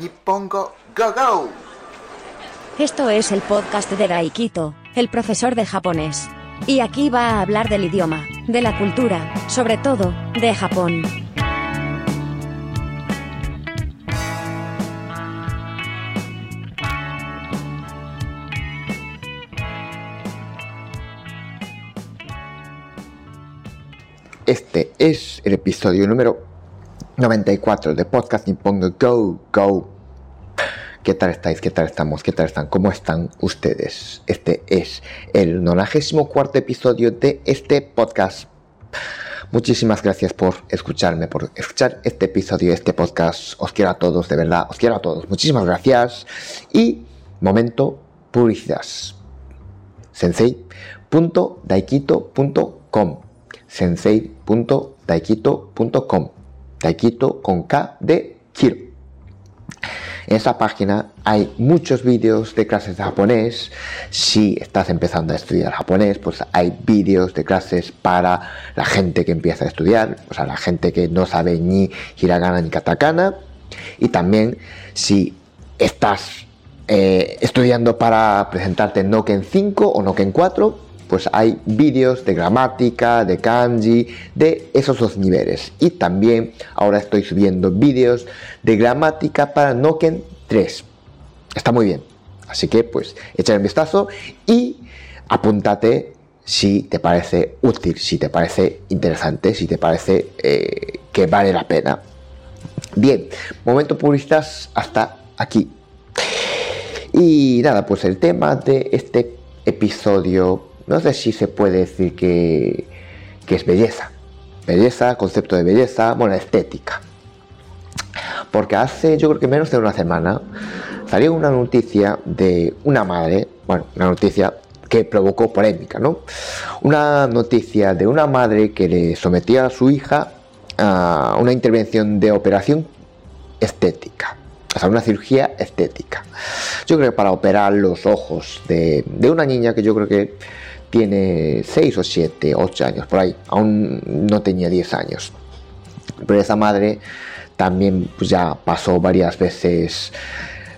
Nippongo Go Go. Esto es el podcast de Daikito, el profesor de japonés. Y aquí va a hablar del idioma, de la cultura, sobre todo, de Japón. Este es el episodio número 94 de Podcast Nippongo Go Go. ¿Qué tal estáis? ¿Qué tal estamos? ¿Qué tal están? ¿Cómo están ustedes? Este es el 94 episodio de este podcast. Muchísimas gracias por escucharme, por escuchar este episodio, este podcast. Os quiero a todos, de verdad, os quiero a todos. Muchísimas gracias. Y momento publicidad. sensei.daikito.com sensei.daikito.com Daikito con K de Kiro. En esa página hay muchos vídeos de clases de japonés. Si estás empezando a estudiar japonés, pues hay vídeos de clases para la gente que empieza a estudiar, o sea, la gente que no sabe ni hiragana ni katakana. Y también si estás eh, estudiando para presentarte en Noken 5 o Noken 4, pues hay vídeos de gramática, de kanji, de esos dos niveles. Y también ahora estoy subiendo vídeos de gramática para Noken 3. Está muy bien. Así que pues échale un vistazo y apúntate si te parece útil, si te parece interesante, si te parece eh, que vale la pena. Bien, momento publicistas hasta aquí. Y nada, pues el tema de este episodio no sé si se puede decir que, es belleza. Belleza, concepto de belleza, bueno, estética. Porque hace yo creo que menos de una semana salió una noticia de una madre, bueno, una noticia que provocó polémica, ¿no? Una noticia de una madre que le sometía a su hija a una intervención de operación estética, o sea, una cirugía estética. Yo creo que para operar los ojos de, de una niña que yo creo que tiene 6 o 7, 8 años, por ahí, aún no tenía 10 años. Pero esa madre también pues, ya pasó varias veces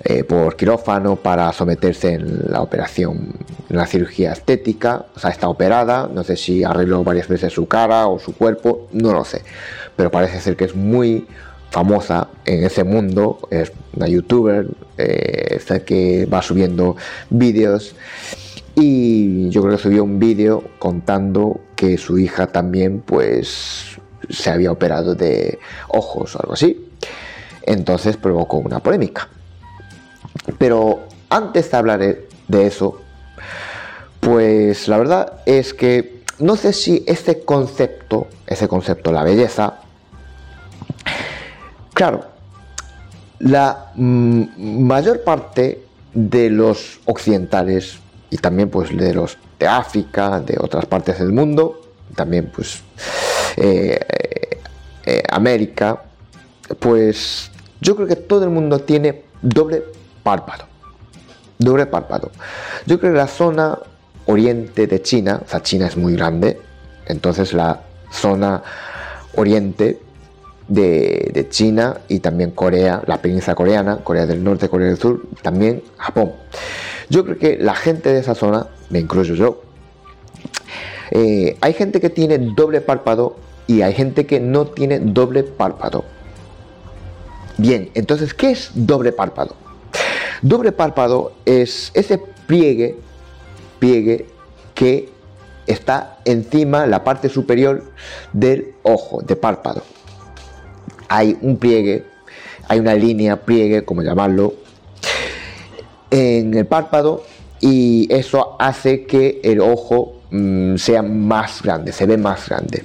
eh, por quirófano para someterse en la operación, en la cirugía estética, o sea, está operada, no sé si arregló varias veces su cara o su cuerpo, no lo sé, pero parece ser que es muy famosa en ese mundo, es una youtuber, eh, que va subiendo vídeos y yo creo que subió un vídeo contando que su hija también pues se había operado de ojos o algo así. Entonces provocó una polémica. Pero antes de hablar de eso, pues la verdad es que no sé si ese concepto, ese concepto, la belleza, claro, la mm, mayor parte de los occidentales y también pues de los de África, de otras partes del mundo, también pues eh, eh, América, pues yo creo que todo el mundo tiene doble párpado, doble párpado. Yo creo que la zona oriente de China, o sea, China es muy grande, entonces la zona oriente de, de, China y también Corea, la península coreana, Corea del Norte, Corea del Sur, también Japón. Yo creo que la gente de esa zona, me incluyo yo, eh, hay gente que tiene doble párpado y hay gente que no tiene doble párpado. Bien, entonces, ¿qué es doble párpado? Doble párpado es ese pliegue, pliegue que está encima, la parte superior del ojo, de párpado. Hay un pliegue, hay una línea, pliegue, como llamarlo, en el párpado y eso hace que el ojo mm, sea más grande, se ve más grande.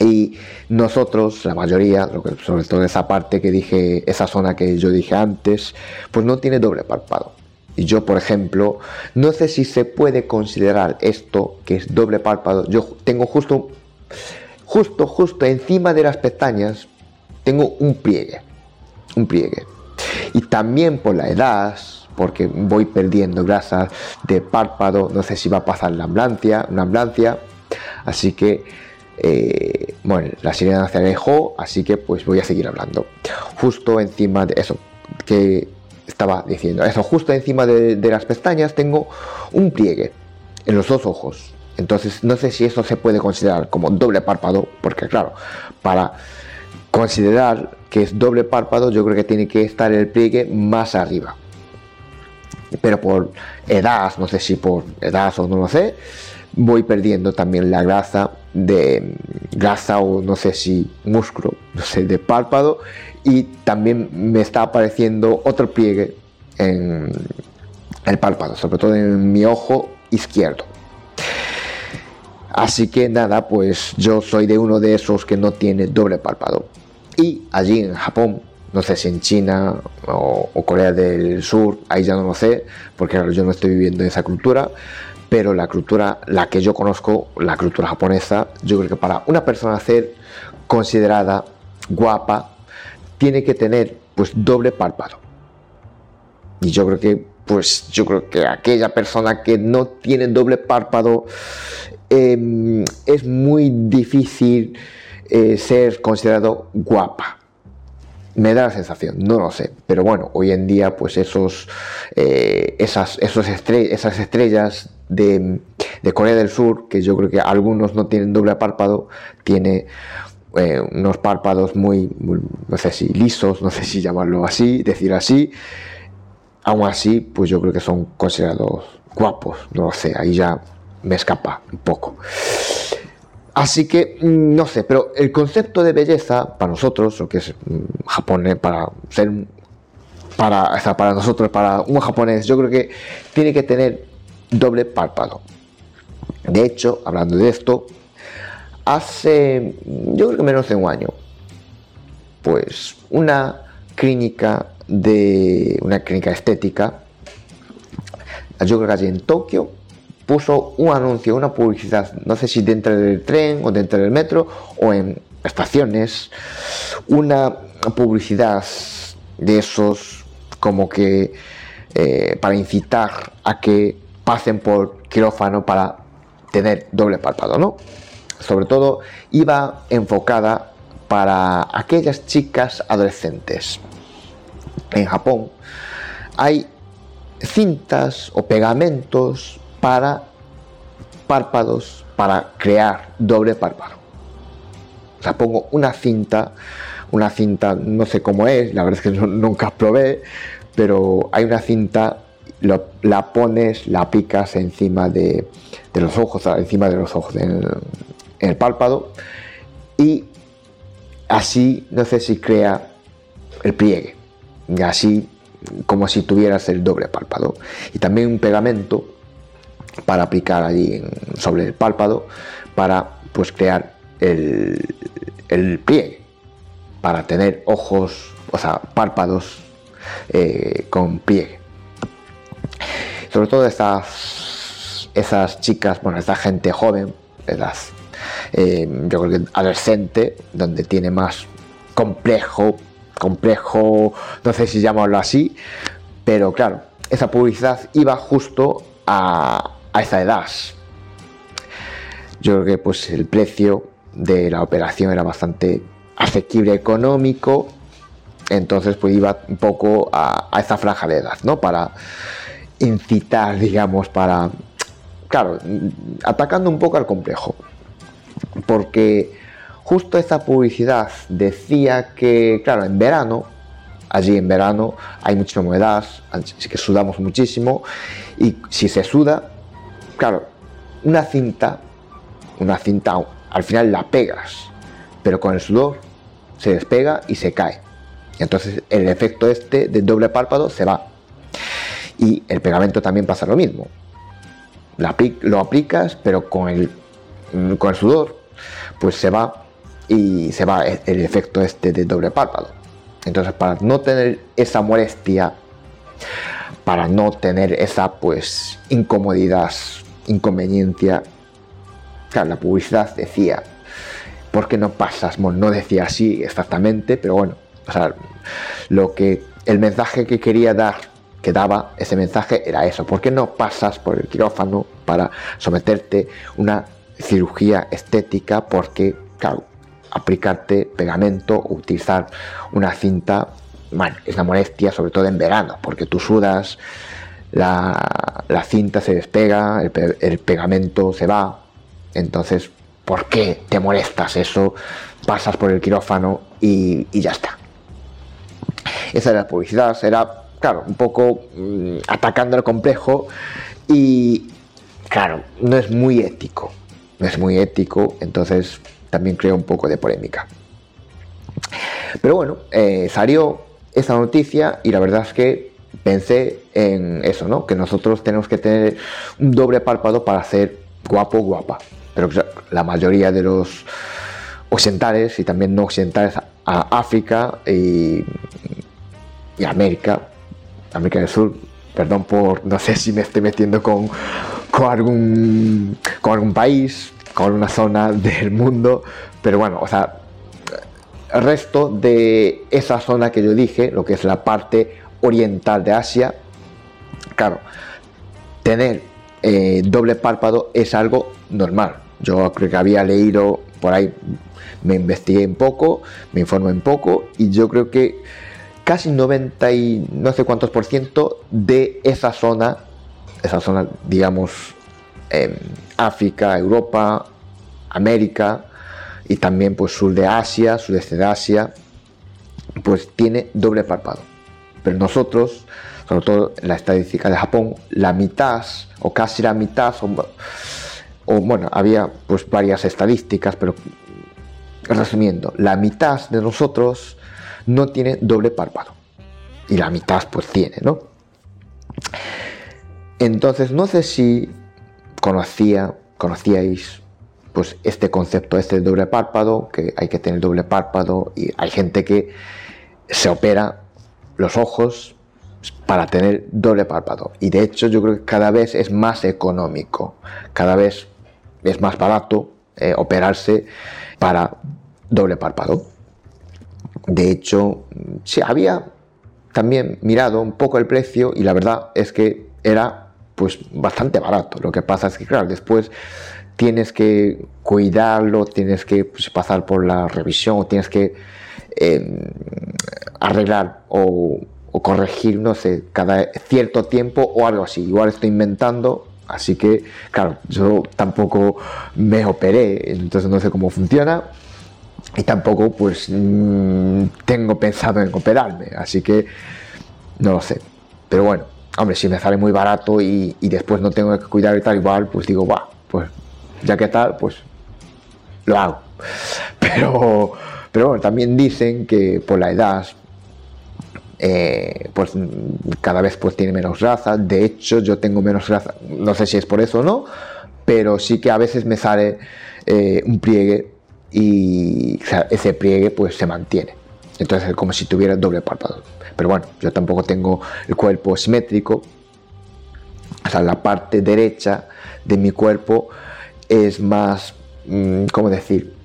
Y nosotros, la mayoría, sobre todo esa parte que dije, esa zona que yo dije antes, pues no tiene doble párpado. Y yo, por ejemplo, no sé si se puede considerar esto que es doble párpado. Yo tengo justo, justo, justo encima de las pestañas, tengo un pliegue. Un pliegue. Y también por la edad, porque voy perdiendo grasa de párpado, no sé si va a pasar la amblancia, una amblancia. Así que, eh, bueno, la sirena se alejó, así que pues voy a seguir hablando. Justo encima de eso, que estaba diciendo. Eso, justo encima de, las pestañas tengo un pliegue en los dos ojos. Entonces, no sé si eso se puede considerar como doble párpado, porque claro, para considerar que es doble párpado, yo creo que tiene que estar el pliegue más arriba. Pero por edad, no sé si por edad o no lo sé, voy perdiendo también la grasa de grasa o no sé si músculo, no sé, de párpado y también me está apareciendo otro pliegue en el párpado, sobre todo en mi ojo izquierdo. Así que nada, pues yo soy de uno de esos que no tiene doble párpado. Y allí en Japón, no sé si en China o, Corea del Sur, ahí ya no lo sé, porque yo no estoy viviendo en esa cultura, pero la cultura, la que yo conozco, la cultura japonesa, yo creo que para una persona ser considerada guapa, tiene que tener pues doble párpado. Y yo creo que pues yo creo que aquella persona que no tiene doble párpado em, es muy difícil eh, ser considerado guapa. Me da la sensación, no lo sé, pero bueno, hoy en día pues esos, eh, esas, esos esas estrellas de, de, Corea del Sur, que yo creo que algunos no tienen doble párpado, tiene eh, unos párpados muy, no sé si lisos, no sé si llamarlo así, decir así. Aún así, pues yo creo que son considerados guapos, no lo sé, ahí ya me escapa un poco. Así que, mm, no sé, pero el concepto de belleza para nosotros, lo que es mm, japonés, para ser, para, para nosotros, para un japonés, yo creo que tiene que tener doble párpado. De hecho, hablando de esto, hace, yo creo que menos de un año, pues una clínica de una clínica estética, yo creo que allí en Tokio, puso un anuncio, una publicidad, no sé si dentro del tren o dentro del metro o en estaciones, una publicidad de esos como que eh, para incitar a que pasen por quirófano para tener doble párpado, ¿no? sobre todo iba enfocada para aquellas chicas adolescentes. En Japón hay cintas o pegamentos para párpados para crear doble párpado. O sea, pongo una cinta, una cinta, no sé cómo es, la verdad es que nunca probé, pero hay una cinta, la pones, la picas encima de, los ojos, encima de los ojos, en el párpado y así no sé si crea el pliegue y así como si tuvieras el doble párpado y también un pegamento para aplicar allí sobre el párpado para pues crear el, el pliegue para tener ojos o sea párpados eh, con pliegue sobre todo estas esas chicas bueno esta gente joven las eh, yo creo que adolescente, donde tiene más complejo, complejo, no sé si llamarlo así, pero claro, esa publicidad iba justo a, esa edad. Yo creo que pues el precio de la operación era bastante asequible económico, entonces pues iba un poco a, a esa franja de edad, ¿no? Para incitar, digamos, para, claro, atacando un poco al complejo porque justo esa publicidad decía que, claro, en verano, allí en verano hay mucha humedad, así que sudamos muchísimo, y si se suda, claro, una cinta, una cinta al final la pegas, pero con el sudor se despega y se cae. Entonces el efecto este de doble párpado se va. Y el pegamento también pasa lo mismo. Lo aplicas, pero con el, con el sudor pues se va y se va el efecto este de doble párpado. Entonces, para no tener esa molestia, para no tener esa pues incomodidad, inconveniencia, claro, la publicidad decía, ¿por qué no pasas? no decía así exactamente, pero bueno, o sea, lo que el mensaje que quería dar, que daba ese mensaje era eso, ¿por qué no pasas por el quirófano para someterte una cirugía estética porque, claro, aplicarte pegamento utilizar una cinta bueno, es una molestia sobre todo en verano, porque tú sudas, la, cinta se despega, el, pegamento se va, entonces, ¿por qué te molestas eso? Pasas por el quirófano y, ya está. Esa era la publicidad, era, claro, un poco mm, atacando el complejo y, claro, no es muy ético, no es muy ético, entonces también crea un poco de polémica. Pero bueno, eh, salió esta noticia y la verdad es que pensé en eso, ¿no? Que nosotros tenemos que tener un doble párpado para ser guapo, guapa. Pero la mayoría de los occidentales y también no occidentales a África y, y América, América del Sur, perdón por, no sé si me estoy metiendo con, con, algún, con algún país, con una zona del mundo, pero bueno, o sea, el resto de esa zona que yo dije, lo que es la parte oriental de Asia, claro, tener eh, doble párpado es algo normal. Yo creo que había leído por ahí, me investigué un poco, me informé un poco y yo creo que casi 90 y no sé cuántos por ciento de esa zona, esa zona digamos África, Europa, América, y también pues sur de Asia, sudeste de Asia, pues tiene doble párpado. Pero nosotros, sobre todo en la estadística de Japón, la mitad o casi la mitad, o, bueno, había pues varias estadísticas, pero resumiendo, la mitad de nosotros no tiene doble párpado y la mitad pues tiene, ¿no? Entonces no sé si conocía, conocíais pues este concepto este doble párpado, que hay que tener doble párpado y hay gente que se opera los ojos para tener doble párpado. Y de hecho yo creo que cada vez es más económico, cada vez es más barato eh, operarse para doble párpado. De hecho, se había también mirado un poco el precio y la verdad es que era pues bastante barato. Lo que pasa es que claro, después tienes que cuidarlo, tienes que pues, pasar por la revisión tienes que arreglar o, corregir, no sé, cada cierto tiempo o algo así. Igual estoy inventando, así que, claro, yo tampoco me operé, entonces no sé cómo funciona y tampoco pues mm, tengo pensado en operarme, así que no lo sé. Pero bueno, hombre, si me sale muy barato y, y después no tengo que cuidar y tal, igual, pues digo, va, pues ya que tal, pues lo hago. Pero, pero bueno, también dicen que por la edad, eh, pues cada vez pues tiene menos grasa. De hecho, yo tengo menos grasa, no sé si es por eso o no, pero sí que a veces me sale eh, un pliegue y ese pliegue pues se mantiene. Entonces es como si tuviera doble párpado. Pero bueno, yo tampoco tengo el cuerpo simétrico. O sea, la parte derecha de mi cuerpo es más, mm, ¿cómo decir?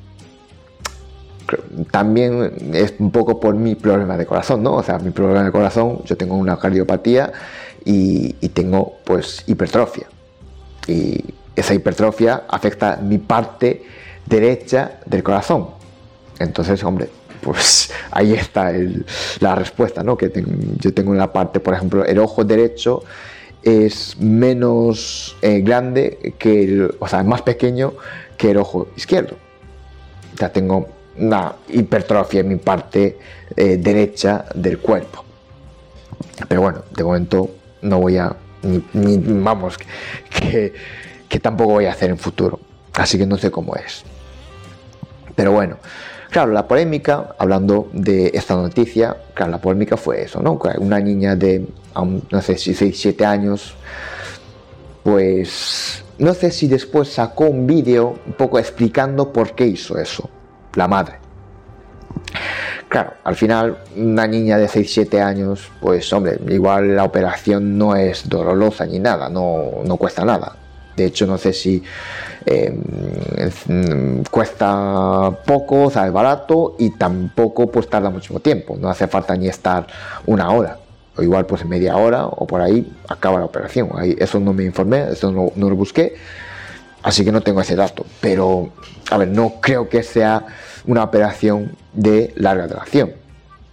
También es un poco por mi problema de corazón, ¿no? O sea, mi problema de corazón, yo tengo una cardiopatía y, tengo pues hipertrofia. Y esa hipertrofia afecta mi parte derecha del corazón. Entonces, hombre, pues ahí está la respuesta, ¿no? Que yo tengo en la parte, por ejemplo, el ojo derecho es menos eh, grande que el, o sea, más pequeño que el ojo izquierdo. Ya tengo una hipertrofia en mi parte eh, derecha del cuerpo. Pero bueno, de momento no voy a, ni, vamos, que, que tampoco voy a hacer en futuro. Así que no sé cómo es. Pero bueno, Claro, la polémica, hablando de esta noticia, claro, la polémica fue eso, ¿no? Una niña de, no sé si 6, 7 años, pues no sé si después sacó un vídeo un poco explicando por qué hizo eso, la madre. Claro, al final una niña de 6-7 años, pues hombre, igual la operación no es dolorosa ni nada, no, no cuesta nada. De hecho, no sé si Em, cuesta poco, o barato y tampoco pues tarda mucho tiempo, no hace falta ni estar una hora, o igual pues media hora o por ahí acaba la operación, eso no me informé, eso no, no lo busqué, así que no tengo ese dato, pero a ver, no creo que sea una operación de larga duración,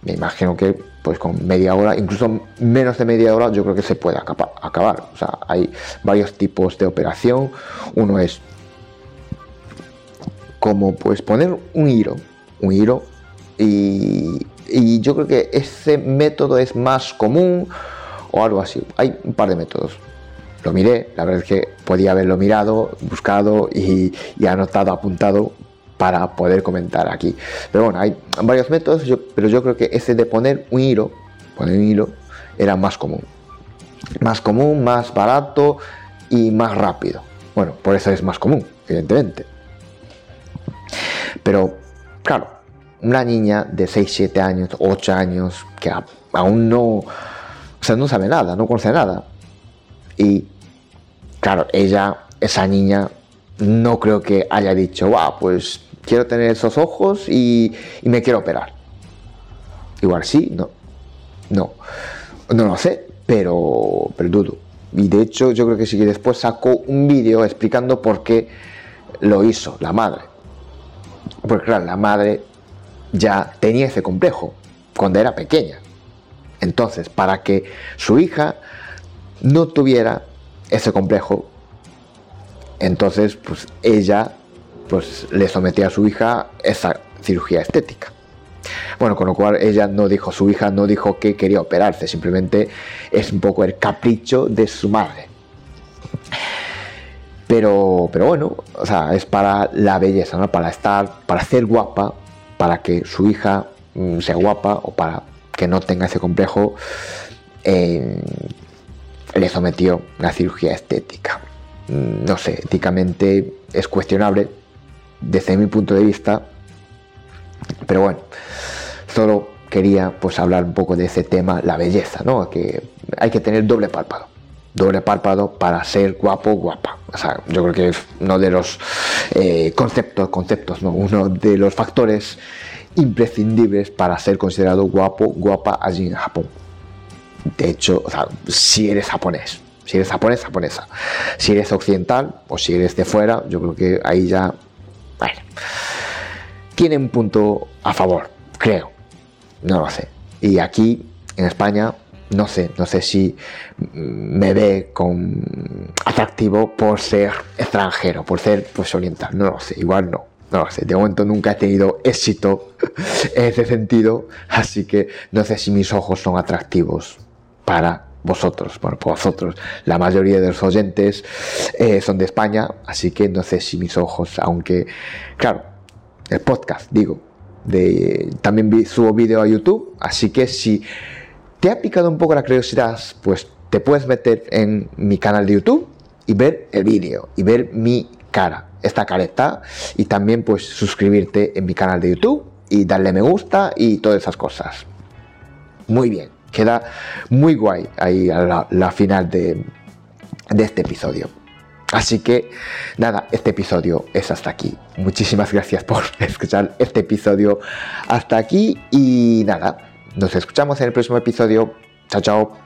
me imagino que pues con media hora, incluso menos de media hora, yo creo que se puede acabar. O sea, hay varios tipos de operación. Uno es como pues poner un hilo, un hilo, y, y yo creo que ese método es más común o algo así. Hay un par de métodos. Lo miré, la verdad es que podía haberlo mirado, buscado y, anotado, apuntado para poder comentar aquí. Pero bueno, hay varios métodos, pero yo creo que ese de poner un hilo, poner un hilo, era más común. Más común, más barato y más rápido. Bueno, por eso es más común, evidentemente. Pero, claro, una niña de 6, 7 años, 8 años, que aún no, o sea, no sabe nada, no conoce nada. Y, claro, ella, esa niña, no creo que haya dicho, wow, pues quiero tener esos ojos y, me quiero operar. Igual sí, no. No. No lo sé, pero, pero dudo. Y de hecho yo creo que sí que después sacó un vídeo explicando por qué lo hizo la madre. Porque claro, la madre ya tenía ese complejo cuando era pequeña. Entonces, para que su hija no tuviera ese complejo, entonces pues ella pues le sometía a su hija esa cirugía estética. Bueno, con lo cual ella no dijo, su hija no dijo que quería operarse, simplemente es un poco el capricho de su madre. Pero, pero bueno, o sea, es para la belleza, ¿no? Para estar, para ser guapa, para que su hija mm, sea guapa o para que no tenga ese complejo, eh, le sometió la cirugía estética. Mm, no sé, éticamente es cuestionable, desde mi punto de vista. Pero bueno, solo quería pues hablar un poco de ese tema, la belleza, ¿no? Que hay que tener doble párpado. Doble párpado para ser guapo, guapa. O sea, yo creo que es uno de los eh, conceptos, conceptos, ¿no? Uno de los factores imprescindibles para ser considerado guapo, guapa allí en Japón. De hecho, o sea, si eres japonés, si eres japonés, japonesa. Si eres occidental o si eres de fuera, yo creo que ahí ya tiene un punto a favor, creo. No lo sé. Y aquí, en España, no sé, no sé si me ve con atractivo por ser extranjero, por ser pues oriental, no lo sé, igual no, no lo sé, de momento nunca he tenido éxito en ese sentido, así que no sé si mis ojos son atractivos para vosotros, bueno, vosotros, la mayoría de los oyentes eh, son de España, así que no sé si mis ojos, aunque, claro, el podcast, digo, de, también subo vídeo a YouTube, así que si te ha picado un poco la curiosidad, pues te puedes meter en mi canal de YouTube y ver el vídeo y ver mi cara, esta careta, y también pues suscribirte en mi canal de YouTube y darle me gusta y todas esas cosas. Muy bien queda muy guay ahí a la, final de, de este episodio. Así que nada, este episodio es hasta aquí. Muchísimas gracias por escuchar este episodio hasta aquí y nada, nos escuchamos en el próximo episodio. Chao, chao.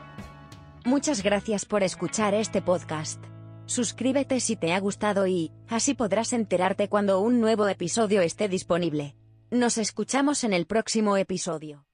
Muchas gracias por escuchar este podcast. Suscríbete si te ha gustado y así podrás enterarte cuando un nuevo episodio esté disponible. Nos escuchamos en el próximo episodio.